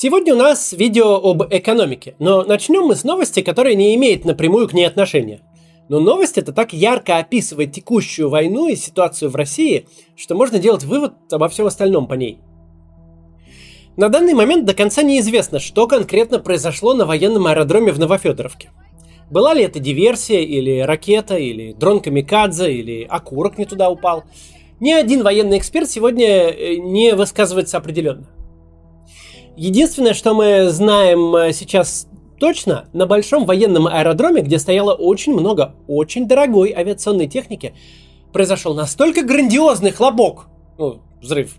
Сегодня у нас видео об экономике, но начнем мы с новости, которая не имеет напрямую к ней отношения. Но новость это так ярко описывает текущую войну и ситуацию в России, что можно делать вывод обо всем остальном по ней. На данный момент до конца неизвестно, что конкретно произошло на военном аэродроме в Новофедоровке. Была ли это диверсия, или ракета, или дрон Камикадзе, или окурок не туда упал. Ни один военный эксперт сегодня э, не высказывается определенно. Единственное, что мы знаем э, сейчас точно, на большом военном аэродроме, где стояло очень много очень дорогой авиационной техники, произошел настолько грандиозный хлопок, ну, взрыв,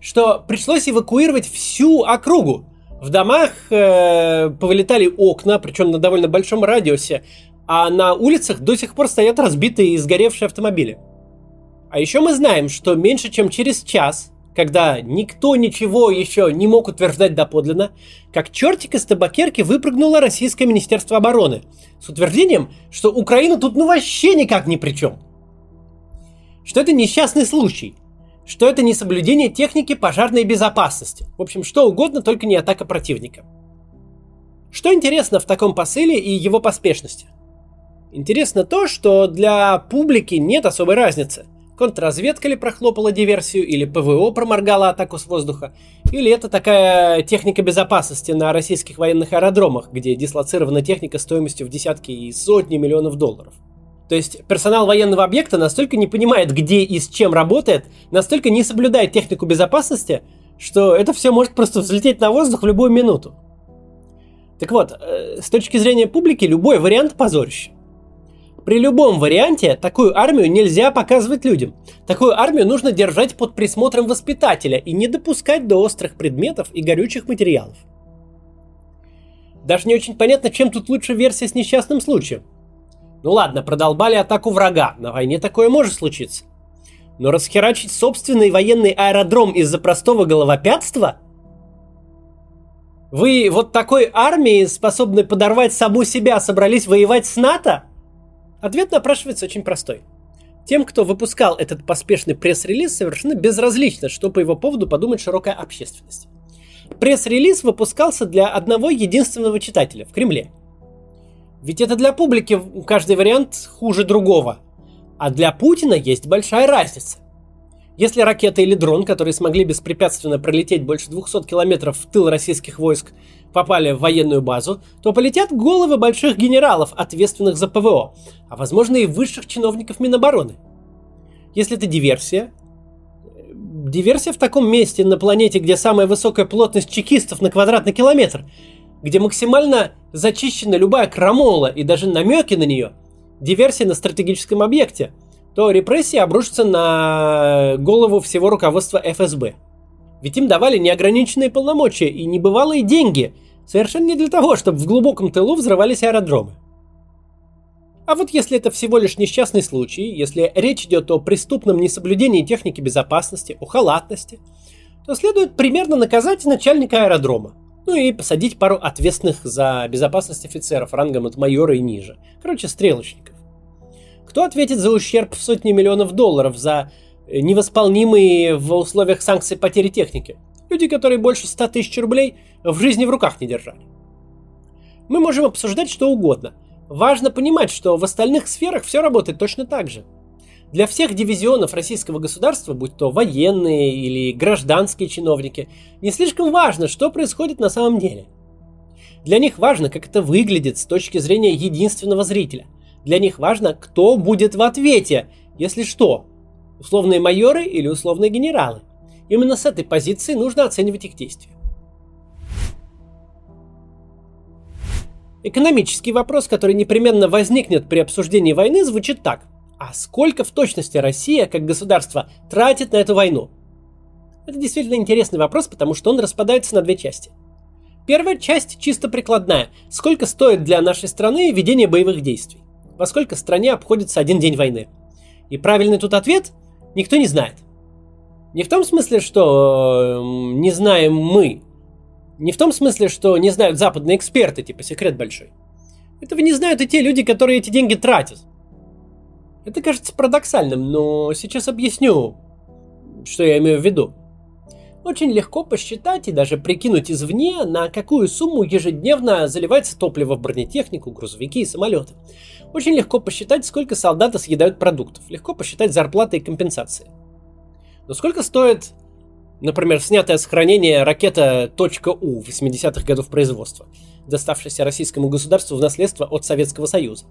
что пришлось эвакуировать всю округу. В домах э, повылетали окна, причем на довольно большом радиусе, а на улицах до сих пор стоят разбитые и сгоревшие автомобили. А еще мы знаем, что меньше чем через час когда никто ничего еще не мог утверждать доподлинно, как чертик из табакерки выпрыгнуло Российское Министерство обороны с утверждением, что Украина тут ну вообще никак ни при чем. Что это несчастный случай, что это не соблюдение техники пожарной безопасности. В общем, что угодно, только не атака противника. Что интересно в таком посыле и его поспешности? Интересно то, что для публики нет особой разницы – Контрразведка ли прохлопала диверсию, или ПВО проморгала атаку с воздуха, или это такая техника безопасности на российских военных аэродромах, где дислоцирована техника стоимостью в десятки и сотни миллионов долларов. То есть персонал военного объекта настолько не понимает, где и с чем работает, настолько не соблюдает технику безопасности, что это все может просто взлететь на воздух в любую минуту. Так вот, э, с точки зрения публики, любой вариант позорище. При любом варианте такую армию нельзя показывать людям. Такую армию нужно держать под присмотром воспитателя и не допускать до острых предметов и горючих материалов. Даже не очень понятно, чем тут лучше версия с несчастным случаем. Ну ладно, продолбали атаку врага, на войне такое может случиться. Но расхерачить собственный военный аэродром из-за простого головопятства? Вы вот такой армии, способной подорвать саму себя, собрались воевать с НАТО? Ответ напрашивается очень простой. Тем, кто выпускал этот поспешный пресс-релиз, совершенно безразлично, что по его поводу подумает широкая общественность. Пресс-релиз выпускался для одного единственного читателя в Кремле. Ведь это для публики каждый вариант хуже другого. А для Путина есть большая разница. Если ракета или дрон, которые смогли беспрепятственно пролететь больше 200 километров в тыл российских войск, попали в военную базу, то полетят головы больших генералов, ответственных за ПВО, а возможно и высших чиновников Минобороны. Если это диверсия, диверсия в таком месте на планете, где самая высокая плотность чекистов на квадратный километр, где максимально зачищена любая крамола и даже намеки на нее, диверсия на стратегическом объекте, то репрессии обрушатся на голову всего руководства ФСБ – ведь им давали неограниченные полномочия и небывалые деньги, совершенно не для того, чтобы в глубоком тылу взрывались аэродромы. А вот если это всего лишь несчастный случай, если речь идет о преступном несоблюдении техники безопасности, о халатности, то следует примерно наказать начальника аэродрома. Ну и посадить пару ответственных за безопасность офицеров рангом от майора и ниже. Короче, стрелочников. Кто ответит за ущерб в сотни миллионов долларов за невосполнимые в условиях санкций потери техники. Люди, которые больше 100 тысяч рублей в жизни в руках не держали. Мы можем обсуждать что угодно. Важно понимать, что в остальных сферах все работает точно так же. Для всех дивизионов российского государства, будь то военные или гражданские чиновники, не слишком важно, что происходит на самом деле. Для них важно, как это выглядит с точки зрения единственного зрителя. Для них важно, кто будет в ответе, если что, Условные майоры или условные генералы. Именно с этой позиции нужно оценивать их действия. Экономический вопрос, который непременно возникнет при обсуждении войны, звучит так. А сколько в точности Россия, как государство, тратит на эту войну? Это действительно интересный вопрос, потому что он распадается на две части. Первая часть чисто прикладная. Сколько стоит для нашей страны ведение боевых действий? Во сколько стране обходится один день войны? И правильный тут ответ никто не знает. Не в том смысле, что э, не знаем мы. Не в том смысле, что не знают западные эксперты, типа секрет большой. Этого не знают и те люди, которые эти деньги тратят. Это кажется парадоксальным, но сейчас объясню, что я имею в виду. Очень легко посчитать и даже прикинуть извне, на какую сумму ежедневно заливается топливо в бронетехнику, грузовики и самолеты. Очень легко посчитать, сколько солдаты съедают продуктов. Легко посчитать зарплаты и компенсации. Но сколько стоит, например, снятое с хранения ракета .У 80-х годов производства, доставшаяся российскому государству в наследство от Советского Союза?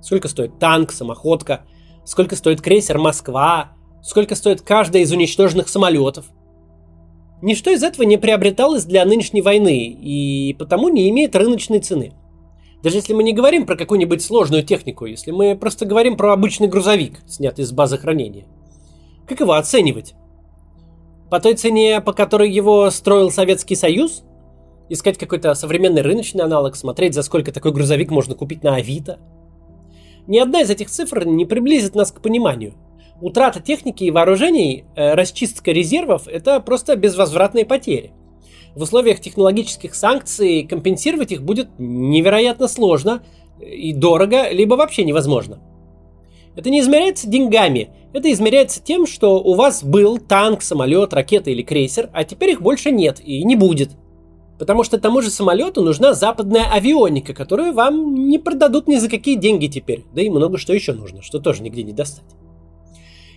Сколько стоит танк, самоходка? Сколько стоит крейсер «Москва»? Сколько стоит каждый из уничтоженных самолетов – Ничто из этого не приобреталось для нынешней войны и потому не имеет рыночной цены. Даже если мы не говорим про какую-нибудь сложную технику, если мы просто говорим про обычный грузовик, снятый из базы хранения. Как его оценивать? По той цене, по которой его строил Советский Союз? Искать какой-то современный рыночный аналог, смотреть, за сколько такой грузовик можно купить на Авито? Ни одна из этих цифр не приблизит нас к пониманию – утрата техники и вооружений, э, расчистка резервов – это просто безвозвратные потери. В условиях технологических санкций компенсировать их будет невероятно сложно и дорого, либо вообще невозможно. Это не измеряется деньгами, это измеряется тем, что у вас был танк, самолет, ракета или крейсер, а теперь их больше нет и не будет. Потому что тому же самолету нужна западная авионика, которую вам не продадут ни за какие деньги теперь. Да и много что еще нужно, что тоже нигде не достать.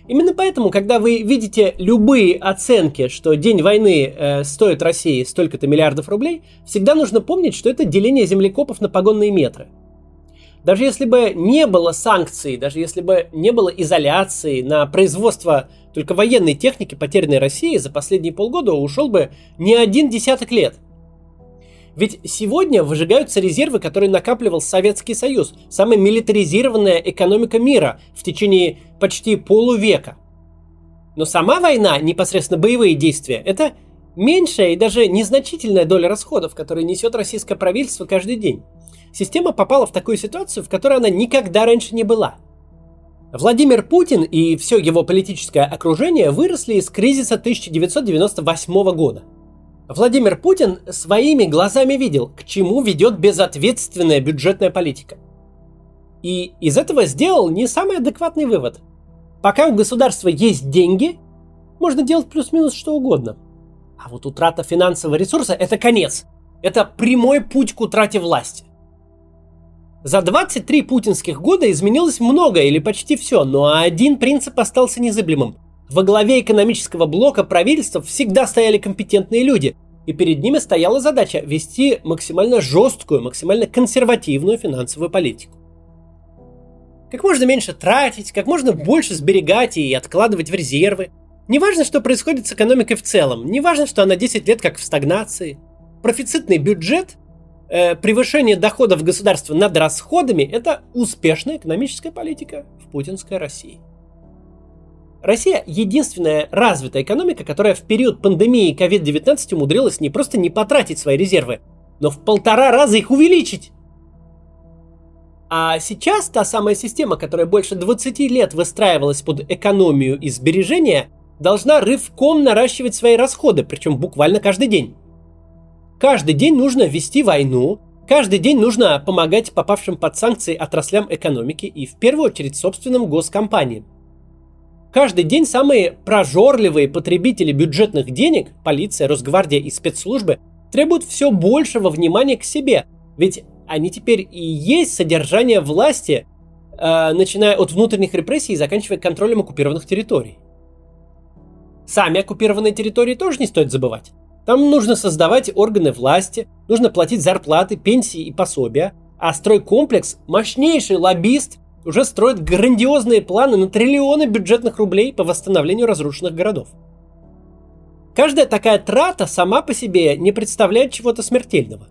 Именно поэтому, когда вы видите любые оценки, что день войны э, стоит России столько-то миллиардов рублей, всегда нужно помнить, что это деление землекопов на погонные метры. Даже если бы не было санкций, даже если бы не было изоляции на производство только военной техники, потерянной России, за последние полгода ушел бы не один десяток лет – ведь сегодня выжигаются резервы, которые накапливал Советский Союз, самая милитаризированная экономика мира в течение почти полувека. Но сама война, непосредственно боевые действия, это меньшая и даже незначительная доля расходов, которые несет российское правительство каждый день. Система попала в такую ситуацию, в которой она никогда раньше не была. Владимир Путин и все его политическое окружение выросли из кризиса 1998 года – Владимир Путин своими глазами видел, к чему ведет безответственная бюджетная политика. И из этого сделал не самый адекватный вывод. Пока у государства есть деньги, можно делать плюс-минус что угодно. А вот утрата финансового ресурса – это конец. Это прямой путь к утрате власти. За 23 путинских года изменилось многое или почти все, но один принцип остался незыблемым. Во главе экономического блока правительства всегда стояли компетентные люди, и перед ними стояла задача вести максимально жесткую, максимально консервативную финансовую политику. Как можно меньше тратить, как можно больше сберегать и откладывать в резервы. Неважно, что происходит с экономикой в целом, неважно, что она 10 лет как в стагнации. Профицитный бюджет, э, превышение доходов государства над расходами – это успешная экономическая политика в путинской России. Россия единственная развитая экономика, которая в период пандемии COVID-19 умудрилась не просто не потратить свои резервы, но в полтора раза их увеличить. А сейчас та самая система, которая больше 20 лет выстраивалась под экономию и сбережения, должна рывком наращивать свои расходы, причем буквально каждый день. Каждый день нужно вести войну, каждый день нужно помогать попавшим под санкции отраслям экономики и в первую очередь собственным госкомпаниям. Каждый день самые прожорливые потребители бюджетных денег, полиция, Росгвардия и спецслужбы, требуют все большего внимания к себе. Ведь они теперь и есть содержание власти, э, начиная от внутренних репрессий и заканчивая контролем оккупированных территорий. Сами оккупированные территории тоже не стоит забывать. Там нужно создавать органы власти, нужно платить зарплаты, пенсии и пособия, а стройкомплекс – мощнейший лоббист уже строит грандиозные планы на триллионы бюджетных рублей по восстановлению разрушенных городов. Каждая такая трата сама по себе не представляет чего-то смертельного.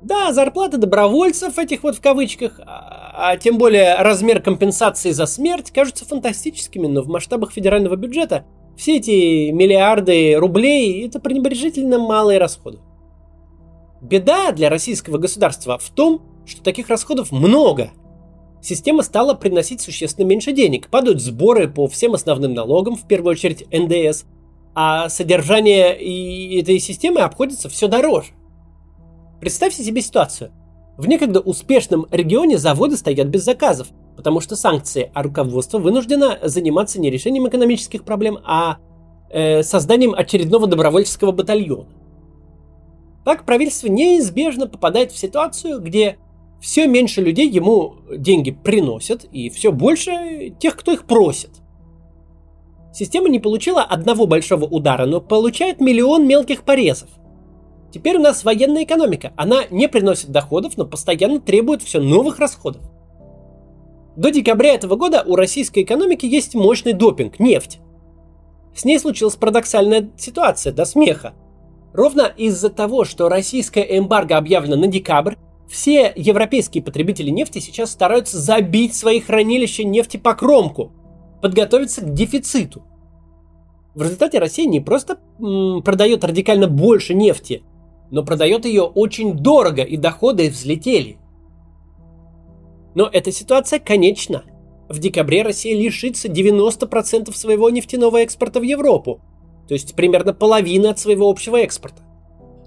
Да, зарплаты добровольцев этих вот в кавычках, а, а тем более размер компенсации за смерть кажутся фантастическими, но в масштабах федерального бюджета все эти миллиарды рублей это пренебрежительно малые расходы. Беда для российского государства в том, что таких расходов много – Система стала приносить существенно меньше денег, падают сборы по всем основным налогам, в первую очередь НДС, а содержание этой системы обходится все дороже. Представьте себе ситуацию. В некогда успешном регионе заводы стоят без заказов, потому что санкции, а руководство вынуждено заниматься не решением экономических проблем, а э, созданием очередного добровольческого батальона. Так правительство неизбежно попадает в ситуацию, где все меньше людей ему деньги приносят, и все больше тех, кто их просит. Система не получила одного большого удара, но получает миллион мелких порезов. Теперь у нас военная экономика. Она не приносит доходов, но постоянно требует все новых расходов. До декабря этого года у российской экономики есть мощный допинг – нефть. С ней случилась парадоксальная ситуация до смеха. Ровно из-за того, что российская эмбарго объявлено на декабрь, все европейские потребители нефти сейчас стараются забить свои хранилища нефти по кромку, подготовиться к дефициту. В результате Россия не просто м, продает радикально больше нефти, но продает ее очень дорого, и доходы взлетели. Но эта ситуация конечна. В декабре Россия лишится 90% своего нефтяного экспорта в Европу, то есть примерно половины от своего общего экспорта.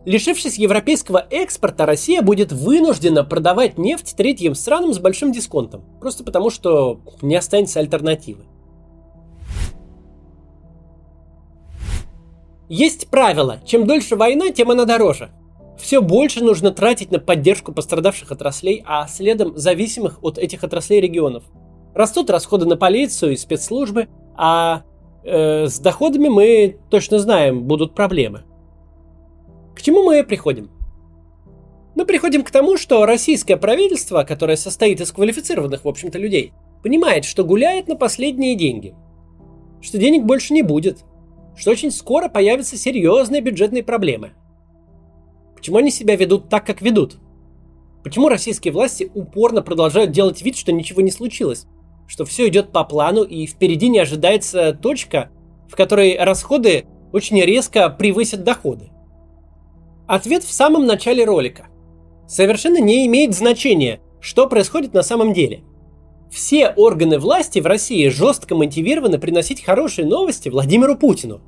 Лишившись европейского экспорта, Россия будет вынуждена продавать нефть третьим странам с большим дисконтом, просто потому что не останется альтернативы. Есть правило, чем дольше война, тем она дороже. Все больше нужно тратить на поддержку пострадавших отраслей, а следом зависимых от этих отраслей регионов. Растут расходы на полицию и спецслужбы, а э, с доходами мы точно знаем, будут проблемы. К чему мы приходим? Мы приходим к тому, что российское правительство, которое состоит из квалифицированных, в общем-то, людей, понимает, что гуляет на последние деньги. Что денег больше не будет. Что очень скоро появятся серьезные бюджетные проблемы. Почему они себя ведут так, как ведут? Почему российские власти упорно продолжают делать вид, что ничего не случилось? Что все идет по плану и впереди не ожидается точка, в которой расходы очень резко превысят доходы? Ответ в самом начале ролика. Совершенно не имеет значения, что происходит на самом деле. Все органы власти в России жестко мотивированы приносить хорошие новости Владимиру Путину.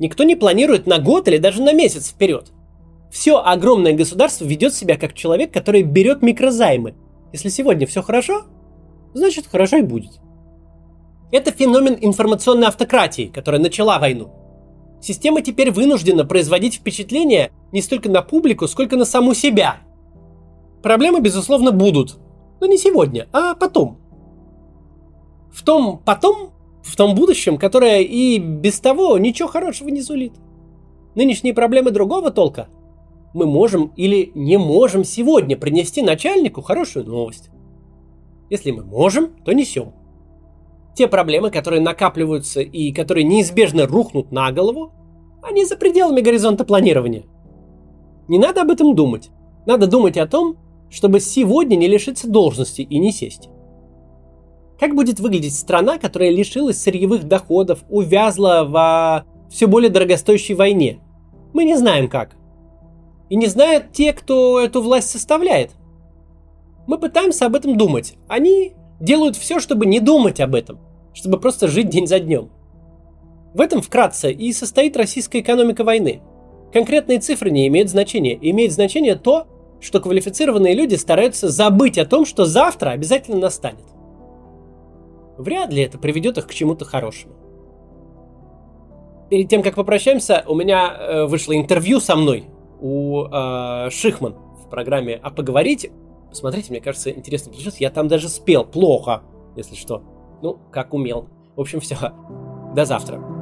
Никто не планирует на год или даже на месяц вперед. Все огромное государство ведет себя как человек, который берет микрозаймы. Если сегодня все хорошо, значит хорошо и будет. Это феномен информационной автократии, которая начала войну. Система теперь вынуждена производить впечатление не столько на публику, сколько на саму себя. Проблемы, безусловно, будут. Но не сегодня, а потом. В том потом, в том будущем, которое и без того ничего хорошего не сулит. Нынешние проблемы другого толка. Мы можем или не можем сегодня принести начальнику хорошую новость. Если мы можем, то несем те проблемы, которые накапливаются и которые неизбежно рухнут на голову, они за пределами горизонта планирования. Не надо об этом думать. Надо думать о том, чтобы сегодня не лишиться должности и не сесть. Как будет выглядеть страна, которая лишилась сырьевых доходов, увязла в все более дорогостоящей войне? Мы не знаем как. И не знают те, кто эту власть составляет. Мы пытаемся об этом думать. Они делают все, чтобы не думать об этом чтобы просто жить день за днем. В этом вкратце и состоит российская экономика войны. Конкретные цифры не имеют значения. Имеет значение то, что квалифицированные люди стараются забыть о том, что завтра обязательно настанет. Вряд ли это приведет их к чему-то хорошему. Перед тем, как попрощаемся, у меня э, вышло интервью со мной у э, Шихман в программе «А поговорить». Посмотрите, мне кажется, интересно получилось. Я там даже спел плохо, если что. Ну, как умел. В общем, все. До завтра.